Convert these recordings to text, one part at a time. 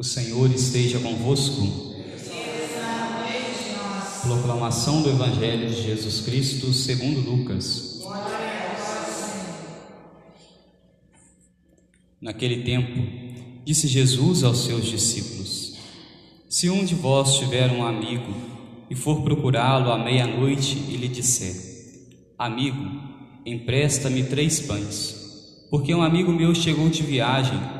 O Senhor esteja convosco. Proclamação do Evangelho de Jesus Cristo segundo Lucas. Naquele tempo, disse Jesus aos seus discípulos: Se um de vós tiver um amigo e for procurá-lo à meia-noite e lhe disser: Amigo, empresta-me três pães, porque um amigo meu chegou de viagem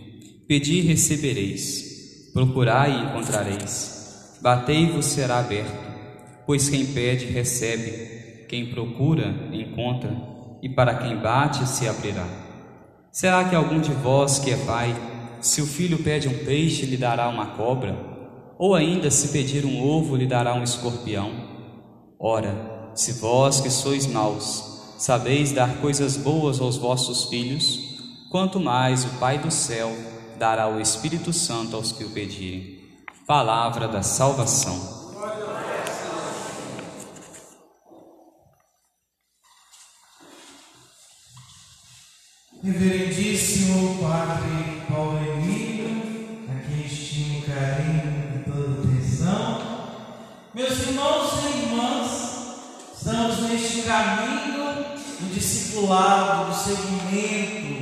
pedi e recebereis, procurai e encontrareis, batei e vos será aberto, pois quem pede, recebe, quem procura, encontra, e para quem bate, se abrirá. Será que algum de vós que é pai, se o filho pede um peixe, lhe dará uma cobra? Ou ainda, se pedir um ovo, lhe dará um escorpião? Ora, se vós que sois maus, sabeis dar coisas boas aos vossos filhos, quanto mais o Pai do céu dará o Espírito Santo aos que o pedirem. Palavra da salvação. Reverendíssimo Padre Paulo Emílio, a quem estimo carinho e toda atenção, meus irmãos e irmãs, estamos neste caminho do discipulado, do seguimento,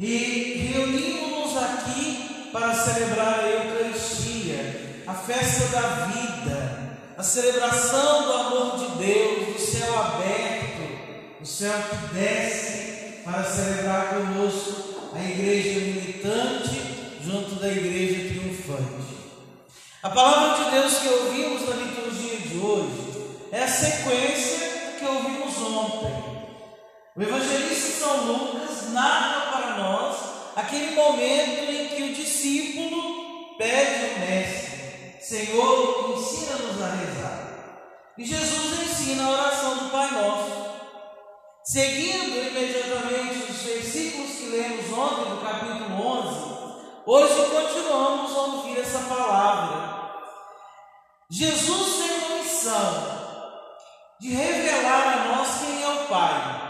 e reunimos-nos aqui para celebrar a Eucaristia, a festa da vida, a celebração do amor de Deus, do céu aberto, o céu que desce para celebrar conosco a igreja militante junto da igreja triunfante. A palavra de Deus que ouvimos na liturgia de hoje é a sequência que ouvimos ontem. O evangelista São Lucas narra para nós aquele momento em que o discípulo pede ao mestre: Senhor, ensina-nos a rezar. E Jesus ensina a oração do Pai Nosso. Seguindo imediatamente os versículos que lemos ontem, no capítulo 11, hoje continuamos a ouvir essa palavra. Jesus tem uma missão de revelar a nós quem é o Pai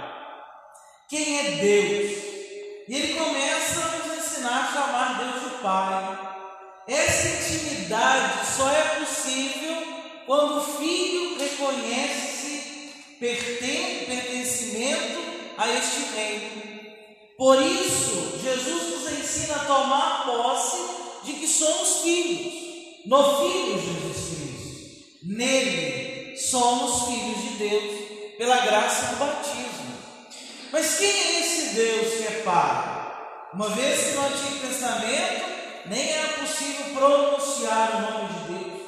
quem é Deus. E ele começa a nos ensinar a chamar Deus de Pai. Essa intimidade só é possível quando o filho reconhece pertencimento a este reino. Por isso, Jesus nos ensina a tomar posse de que somos filhos, no Filho Jesus Cristo. Nele somos filhos de Deus, pela graça do batismo. Mas quem é esse Deus que é Pai? Uma vez que no Antigo Testamento nem era possível pronunciar o nome de Deus.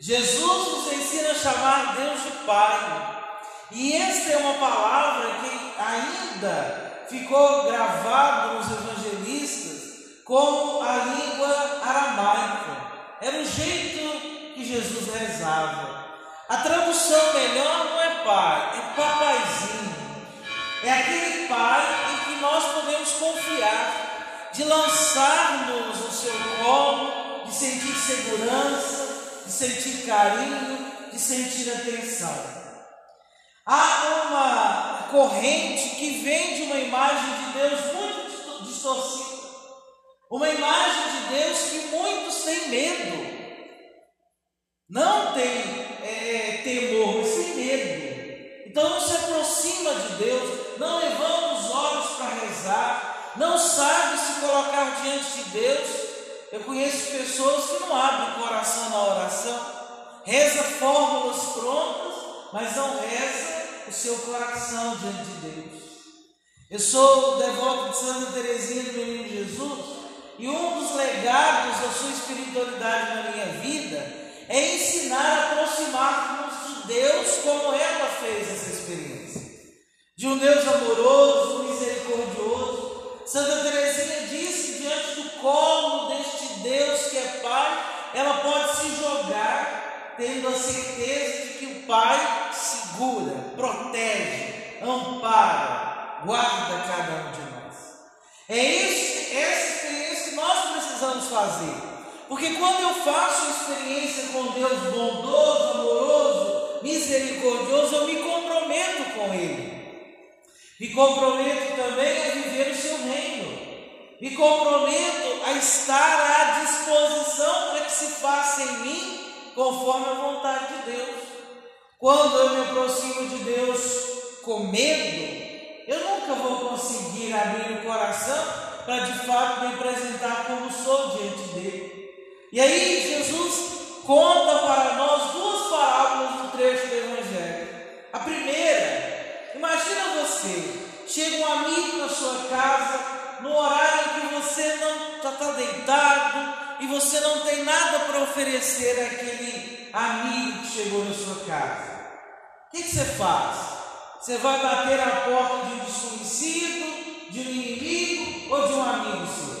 Jesus nos ensina a chamar Deus de Pai. E esta é uma palavra que ainda ficou gravado nos evangelistas como a língua aramaica. Era o jeito que Jesus rezava. A tradução melhor não é pai, é papaizinho. É aquele Pai em que nós podemos confiar, de lançar-nos no seu colo, de sentir segurança, de sentir carinho, de sentir atenção. Há uma corrente que vem de uma imagem de Deus muito distorcida, uma imagem de Deus colocar diante de Deus. Eu conheço pessoas que não abrem o coração na oração, reza fórmulas prontas, mas não reza o seu coração diante de Deus. Eu sou devoto de Santa Teresinha do Menino Jesus e um dos legados da sua espiritualidade na minha vida é ensinar a aproximar-nos Deus como ela fez essa experiência. De um Deus amoroso, misericordioso. Santa Teresinha disse diante do colo deste Deus ela pode se jogar tendo a certeza de que o Pai segura, protege, ampara, guarda cada um de nós. É esse, essa experiência que nós precisamos fazer. Porque quando eu faço experiência com Deus bondoso, amoroso, misericordioso, eu me comprometo com Ele. Me comprometo também a viver o seu reino. Me comprometo a estar à disposição para que se faça em mim conforme a vontade de Deus. Quando eu me aproximo de Deus com medo, eu nunca vou conseguir abrir o coração para de fato me apresentar como sou diante dele. E aí Jesus conta para nós duas parábolas no trecho do Evangelho. A primeira, imagina você, chega um amigo na sua casa no horário que você não está tá deitado e você não tem nada para oferecer àquele amigo que chegou na sua casa. O que, que você faz? Você vai bater a porta de um desconhecido, de um inimigo ou de um amigo seu?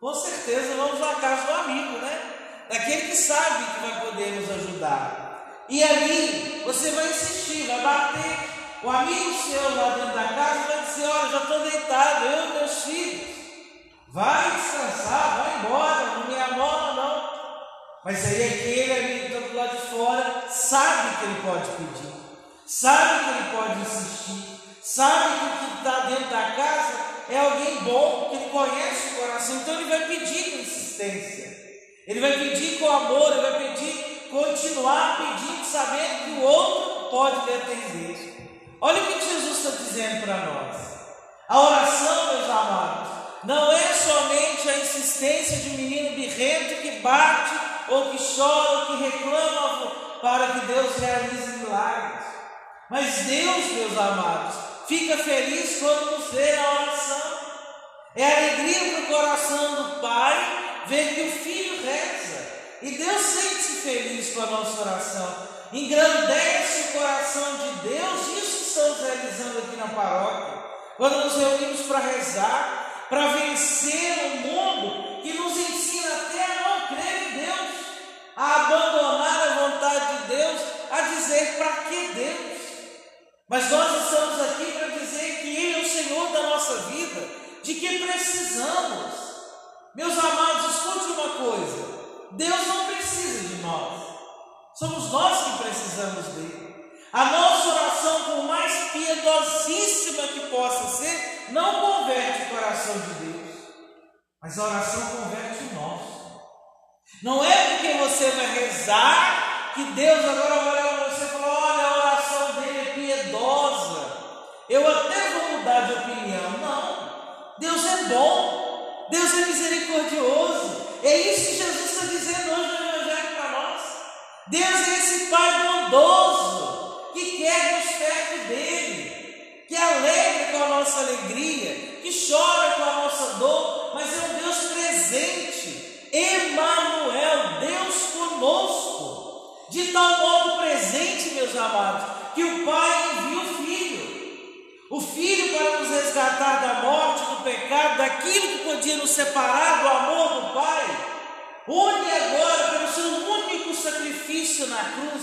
Com certeza vamos na casa do amigo, né? Daquele que sabe que vai poder nos ajudar. E ali você vai insistir, vai bater o amigo seu lá dentro da casa vai dizer: Olha, já estou deitado, eu e meus filhos. Vai descansar, vai embora, não me amola não. Mas aí aquele amigo que está do lado de fora sabe que ele pode pedir, sabe que ele pode insistir, sabe que o que está dentro da casa é alguém bom, que ele conhece o coração, então ele vai pedir com insistência, ele vai pedir com amor, ele vai pedir, continuar pedindo, sabendo que o outro pode lhe atender. Olha o que Jesus está dizendo para nós. A oração, meus amados, não é somente a insistência de um menino birrento que bate, ou que chora, ou que reclama para que Deus realize milagres. Mas Deus, meus amados, fica feliz quando nos vê na oração. É alegria para o coração do Pai ver que o Filho reza. E Deus sente-se feliz com a nossa oração. Engrandece o coração de Deus isso estamos realizando aqui na paróquia, quando nos reunimos para rezar, para vencer o mundo que nos ensina até a não crer em Deus, a abandonar a vontade de Deus, a dizer para que Deus. Mas nós estamos aqui para dizer que Ele é o Senhor da nossa vida, de que precisamos. Meus amados, escute uma coisa: Deus não precisa de nós, somos nós que precisamos dele. A nossa oração, por mais piedosíssima que possa ser, não converte o coração de Deus, mas a oração converte o nosso. Não é porque você vai rezar que Deus agora vai olhar para você e falar: olha, a oração dele é piedosa, eu até vou mudar de opinião. Não, Deus é bom, Deus é misericordioso. É isso que Jesus está dizendo hoje no Evangelho para nós. Deus é esse Pai bondoso que quer nos perto dele, que alegra com a nossa alegria, que chora com a nossa dor, mas é um Deus presente, Emmanuel, Deus conosco, de tal modo presente, meus amados, que o Pai envia o Filho. O Filho para nos resgatar da morte, do pecado, daquilo que podia nos separar do amor do Pai. Une agora pelo seu único sacrifício na cruz,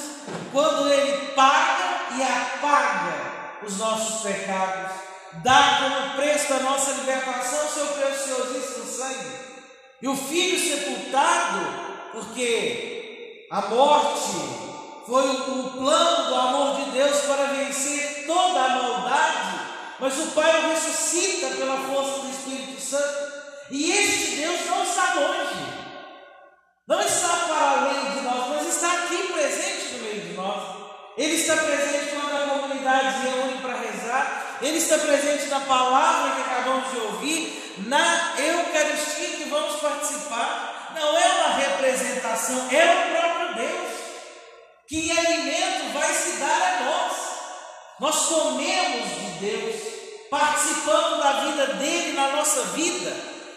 quando Ele paga e apaga os nossos pecados, dá como preço da nossa libertação seu preciosíssimo sangue. E o Filho sepultado, porque a morte foi o plano do amor de Deus para vencer toda a maldade, mas o Pai o ressuscita pela força do Espírito Santo. E este Deus não está longe. Não está para além de nós, mas está aqui presente no meio de nós. Ele está presente comunidade se para rezar. Ele está presente na palavra que acabamos de ouvir, na Eucaristia que vamos participar. Não é uma representação, é o próprio Deus. Que alimento vai se dar a nós. Nós comemos de Deus, participamos da vida dele na nossa vida.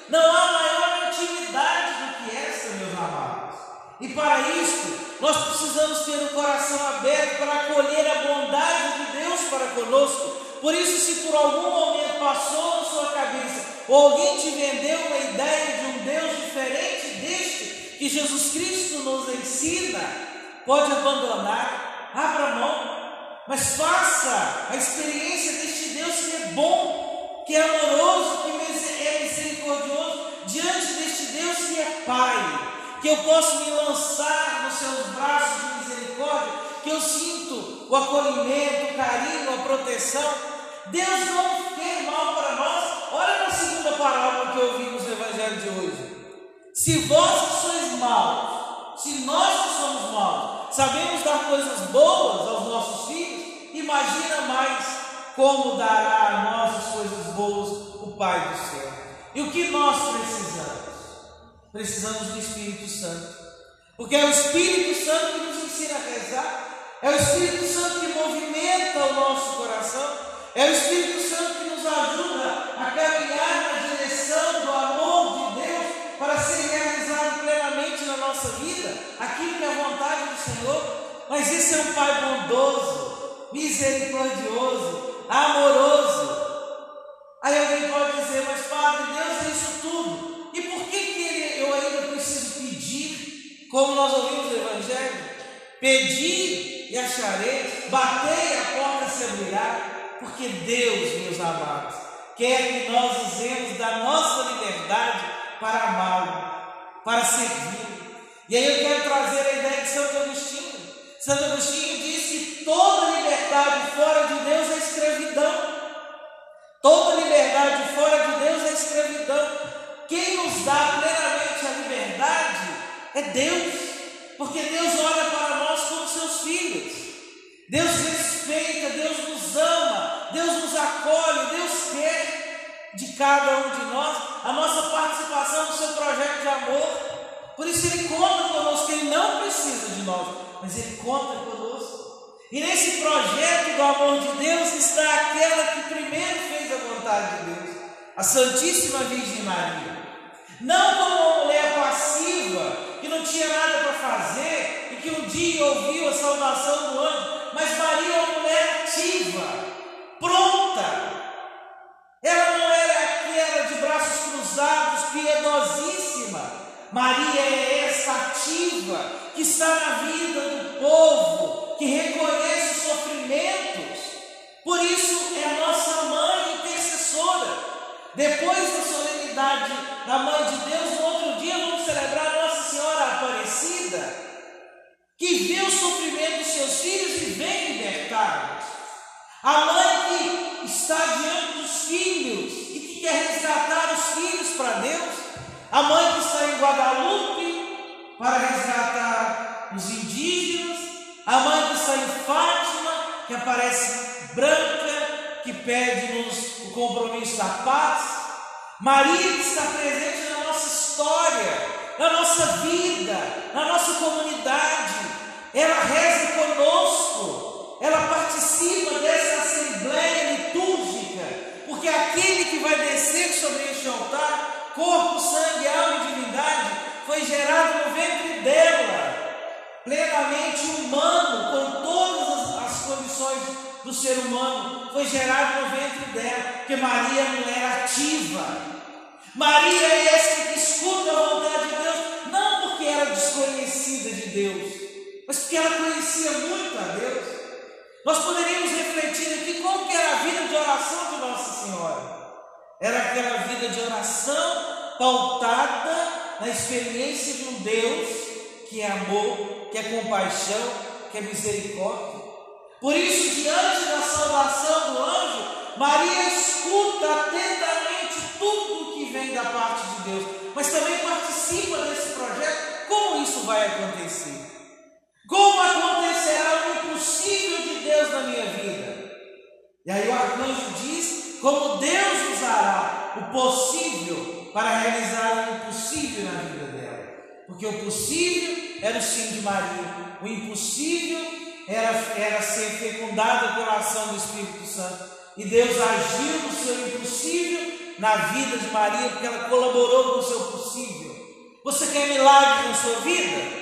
Não há maior intimidade do que essa, meus amados. E para isso, nós precisamos ter o coração aberto para acolher a bondade de Deus para conosco. Por isso, se por algum momento passou na sua cabeça, ou alguém te vendeu uma ideia de um Deus diferente deste que Jesus Cristo nos ensina, pode abandonar, abra mão, mas faça a experiência deste Deus que é bom, que é amoroso, que é misericordioso, diante deste Deus que é Pai, que eu posso me lançar nos seus braços de misericórdia, que eu sinto o acolhimento, o carinho, a proteção. Deus não quer mal para nós. Olha na segunda parábola que ouvimos no Evangelho de hoje. Se vós que sois maus, se nós que somos maus, sabemos dar coisas boas aos nossos filhos, imagina mais como dará a nós as coisas boas o Pai do céu. E o que nós precisamos? Precisamos do Espírito Santo. Porque é o Espírito Santo que nos ensina a rezar, é o Espírito Santo que movimenta o nosso coração, é o Espírito Santo que nos ajuda a caminhar na direção do amor de Deus para ser realizado plenamente na nossa vida, aquilo que é a vontade do Senhor. Mas esse é um Pai bondoso, misericordioso, amoroso. Aí alguém pode dizer, mas Padre, Deus é isso tudo. E por que, que ele, eu ainda preciso pedir? Como nós ouvimos no Evangelho? Pedi e acharei, batei a porta se abrirá, porque Deus, meus amados, quer que nós usemos da nossa liberdade para amá-lo, para servir. E aí eu quero trazer a ideia de Santo Agostinho. Santo Agostinho diz que toda liberdade fora de Deus é escravidão. Toda liberdade fora de Deus é escravidão. Quem nos dá plenamente a liberdade é Deus, porque Deus olha para nós como seus filhos. Deus respeita, Deus nos ama, Deus nos acolhe, Deus quer de cada um de nós a nossa participação no seu projeto de amor. Por isso Ele conta conosco, Ele não precisa de nós, mas Ele conta conosco. E nesse projeto do amor de Deus está aquela que primeiro fez a vontade de Deus, a Santíssima Virgem Maria. Não como uma mulher passiva, que não tinha nada para fazer e que um dia ouviu a saudação do anjo, mas Maria é uma mulher ativa, pronta. Ela não era aquela de braços cruzados, piedosíssima. Maria é essa ativa que está na vida do povo, que reconhece os sofrimentos. Por isso é a nossa mãe intercessora. Depois da solenidade da Mãe de Deus, no outro dia vamos celebrar Nossa Senhora Aparecida, que vê o sofrimento dos seus filhos e vem libertá-los. A mãe que está diante dos filhos e que quer resgatar os filhos para Deus. A mãe que está em Guadalupe para resgatar os indígenas a mãe que está em Fátima, que aparece branca, que pede-nos o compromisso da paz. Maria está presente na nossa história, na nossa vida, na nossa comunidade. Ela reza conosco, ela participa dessa assembleia litúrgica, porque aquele que vai descer sobre este altar, corpo, sangue, alma e divindade, foi gerado no ventre dela. Plenamente humano, com todas as, as condições do ser humano, foi gerado no ventre dela, porque Maria é mulher ativa. Maria é essa que escuta a vontade de Deus, não porque era desconhecida de Deus, mas porque ela conhecia muito a Deus. Nós poderíamos refletir aqui como que era a vida de oração de Nossa Senhora. Era aquela vida de oração pautada na experiência de um Deus que é amor, que é compaixão, que é misericórdia. Por isso, diante da salvação do anjo, Maria escuta atentamente tudo que vem da parte de Deus, mas também participa desse projeto. Como isso vai acontecer? Como acontecerá o impossível de Deus na minha vida? E aí o arcanjo diz: como Deus usará o possível para realizar o impossível na vida dela. Porque o possível era o sim de Maria. O impossível era, era ser fecundado pela ação do Espírito Santo. E Deus agiu no seu impossível na vida de Maria, porque ela colaborou com o seu possível. Você quer milagre na sua vida?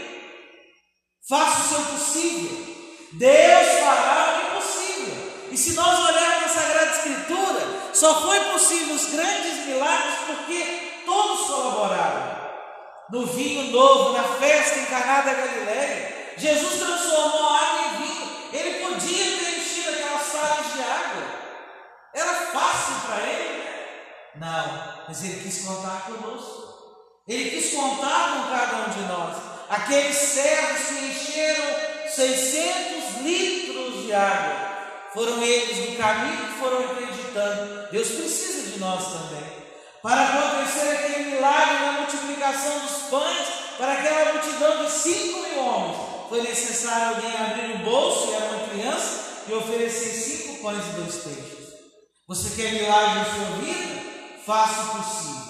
Faça o seu possível. Deus fará o impossível. E se nós olharmos na Sagrada Escritura, só foi possível os grandes milagres porque todos colaboraram. no vinho novo, na festa encarnada da Galileia. Jesus transformou a água em vinho. Ele podia ter enchido aquelas falas de água. Era fácil para ele. Não, mas ele quis contar conosco. Ele quis contar com cada um de nós. Aqueles servos que encheram 600 litros de água. Foram eles no caminho que foram acreditando. Deus precisa de nós também. Para acontecer aquele milagre na multiplicação dos pães, para aquela multidão de 5 mil homens, foi necessário alguém abrir o bolso, e era uma criança, e oferecer cinco pães e dois peixes. Você quer milagre na sua vida? Faça o possível.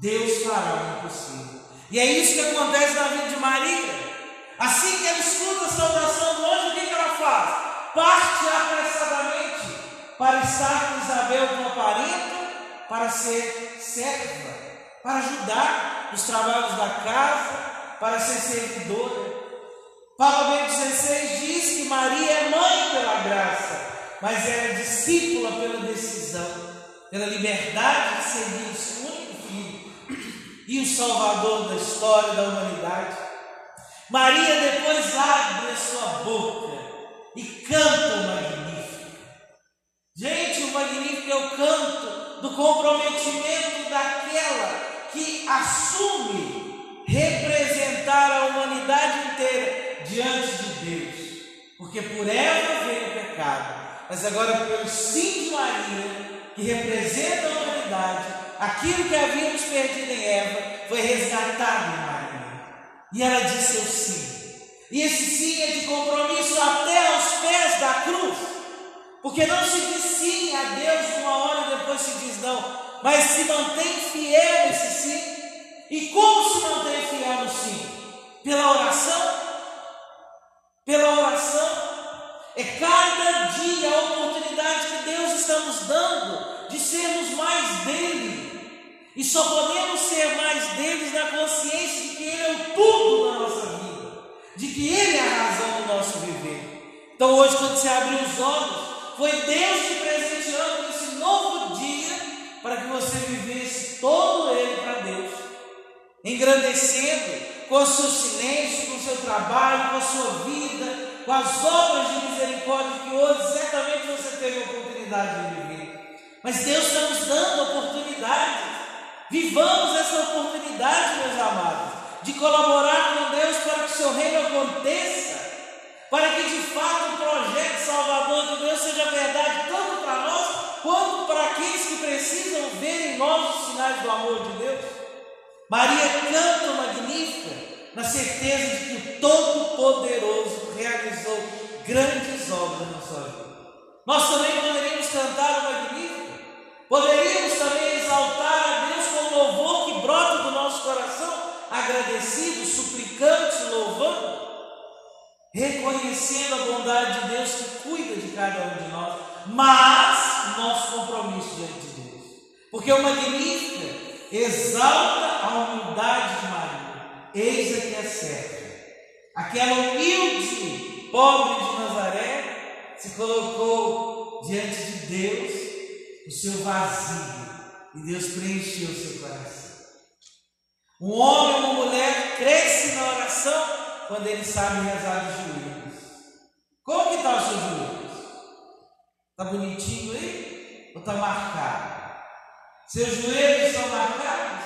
Deus fará o impossível. E é isso que acontece na vida de Maria. Assim que ela escuta a saudação do anjo, o que ela faz? Parte apressadamente para estar com Isabel, com a parenta, para ser serva, para ajudar nos trabalhos da casa, para ser servidora. Paulo Bento 16 diz que Maria é mãe pela graça, mas ela é discípula pela decisão, pela liberdade de seguir o seu único filho e o salvador da história da humanidade. Maria depois abre a sua boca e canta o magnífico. Gente, o magnífico é o canto do comprometimento daquela que assume Porque por ela veio o pecado, mas agora pelo sim de Maria, que representa a humanidade, aquilo que havíamos perdido em Eva foi resgatado em Maria. E ela disse o sim. E esse sim é de compromisso até aos pés da cruz. Porque não se diz sim a Deus uma hora e depois se diz não, mas se mantém fiel esse sim. E como se mantém fiel no sim? Pela oração? Pela oração. É cada dia a oportunidade que Deus está nos dando de sermos mais dele. E só podemos ser mais deles na consciência de que Ele é o tudo na nossa vida, de que Ele é a razão do nosso viver. Então hoje, quando você abrir os olhos, foi Deus te presenteando esse novo dia para que você vivesse todo ele para Deus, engrandecendo com o seu silêncio, com o seu trabalho, com a sua vida, com as obras de misericórdia que hoje certamente você teve a oportunidade de viver. Mas Deus está nos dando oportunidades. Vivamos essa oportunidade, meus amados, de colaborar com Deus para que o seu reino aconteça para que de fato o projeto salvador de Deus seja verdade tanto para nós quanto para aqueles que precisam ver em nós os sinais do amor de Deus. Maria canta magnífica na certeza de que o Todo-Poderoso realizou grandes obras na sua vida. Nós também poderíamos cantar o magnífico, poderíamos também exaltar a Deus com louvor que brota do nosso coração, agradecido, suplicante, louvando reconhecendo a bondade de Deus que cuida de cada um de nós, mas nosso compromisso diante de Deus. Porque o Magnífica exalta a humildade de Maria. Eis aqui a certa. Aquela humilde, pobre de Nazaré, se colocou diante de Deus o seu vazio. E Deus preencheu o seu coração. Um homem ou uma mulher cresce na oração quando ele sabe rezar de joelhos. Como que está os seus joelhos? Está bonitinho aí? Ou está marcado? Seus joelhos estão marcados?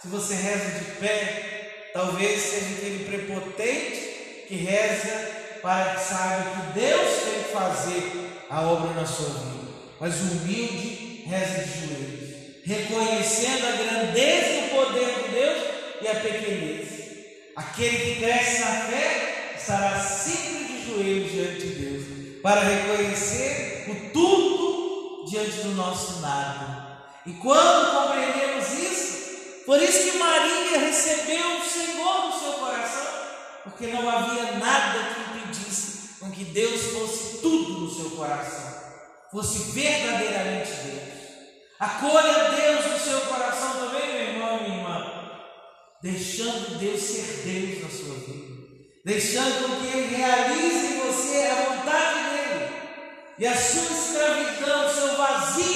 Se você reza de pé, talvez seja aquele prepotente que reza para que saiba que Deus tem que fazer a obra na sua vida. Mas o humilde reza de joelhos, reconhecendo a grandeza e o poder de Deus e a pequenez. Aquele que cresce na fé estará sempre de joelhos diante de Deus, para reconhecer o tudo diante do nosso nada. E quando compreendemos isso, por isso que Maria recebeu o Senhor no seu coração, porque não havia nada que impedisse com que Deus fosse tudo no seu coração, fosse verdadeiramente Deus. Acolha Deus no seu coração também, meu irmão e minha irmã deixando Deus ser Deus na sua vida, deixando com que Ele realize em você a vontade dEle, e a sua escravidão, o seu vazio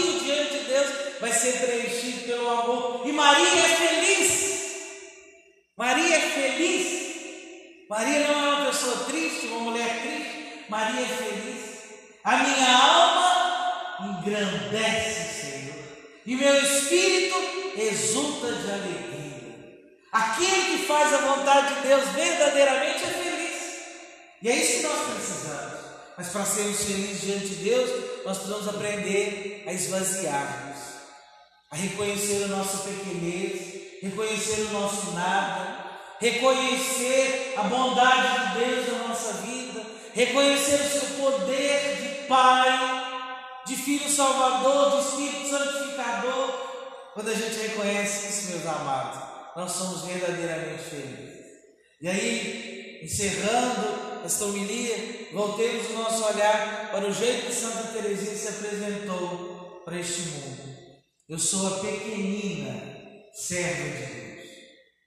Maria não é uma pessoa triste, uma mulher triste. Maria é feliz. A minha alma engrandece, Senhor. E meu espírito exulta de alegria. Aquele que faz a vontade de Deus verdadeiramente é feliz. E é isso que nós precisamos. Mas para sermos felizes diante de Deus, nós precisamos aprender a esvaziar-nos, a reconhecer a nossa pequenez, reconhecer o nosso nada, reconhecer a bondade de Deus na nossa vida, reconhecer o seu poder de Pai, de Filho Salvador, de Espírito Santificador. Quando a gente reconhece isso, meus amados, nós somos verdadeiramente felizes. E aí, encerrando esta homilia, voltemos o nosso olhar para o jeito que Santa Teresinha se apresentou para este mundo. Eu sou a pequenina serva de Deus.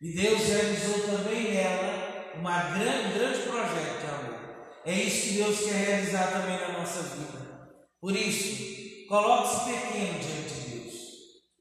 E Deus realizou também nela uma grande, um grande projeto de amor. É isso que Deus quer realizar também na nossa vida. Por isso, coloque-se pequeno diante de Deus,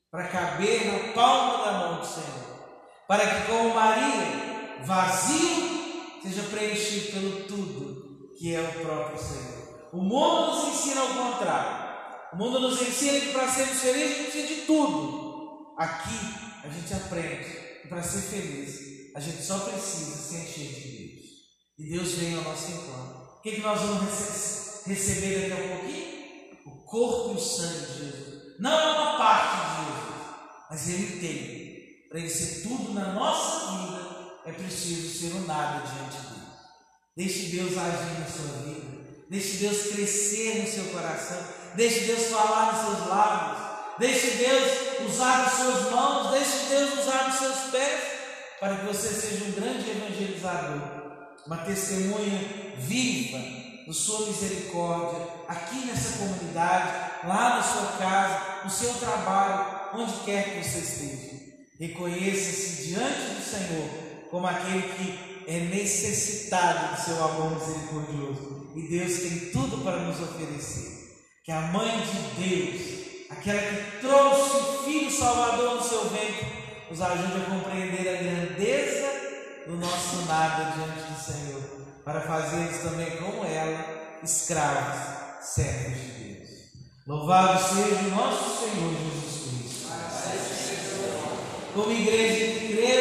para caber na palma da mão do Senhor, para que, como Maria, vazio, seja preenchido pelo tudo que é o próprio Senhor. O mundo nos ensina ao contrário. O mundo nos ensina que para sermos felizes a gente precisa de tudo. Aqui a gente aprende para ser feliz a gente só precisa se encher de Deus. E Deus vem ao nosso encontro. O que, que nós vamos receber daqui a pouquinho? O corpo e o sangue de Jesus. Não é uma parte de Jesus, mas Ele tem. Para Ele ser tudo na nossa vida, é preciso ser um nada diante de Deus. Deixe Deus agir na sua vida. Deixe Deus crescer no seu coração. Deixe Deus falar nos seus lábios. Deixe Deus usar as suas mãos. Deixe Deus usar os seus pés. Para que você seja um grande evangelizador. Uma testemunha viva da sua misericórdia. Aqui nessa comunidade. Lá na sua casa. No seu trabalho. Onde quer que você esteja. Reconheça-se diante do Senhor como aquele que é necessitado do seu amor misericordioso. E Deus tem tudo para nos oferecer. Que a mãe de Deus, aquela que trouxe o Filho Salvador no seu ventre, nos ajude a compreender a grandeza do nosso nada diante do Senhor, para fazermos também como ela, escravos, servos de Deus. Louvado seja o nosso Senhor Jesus Cristo. Como igreja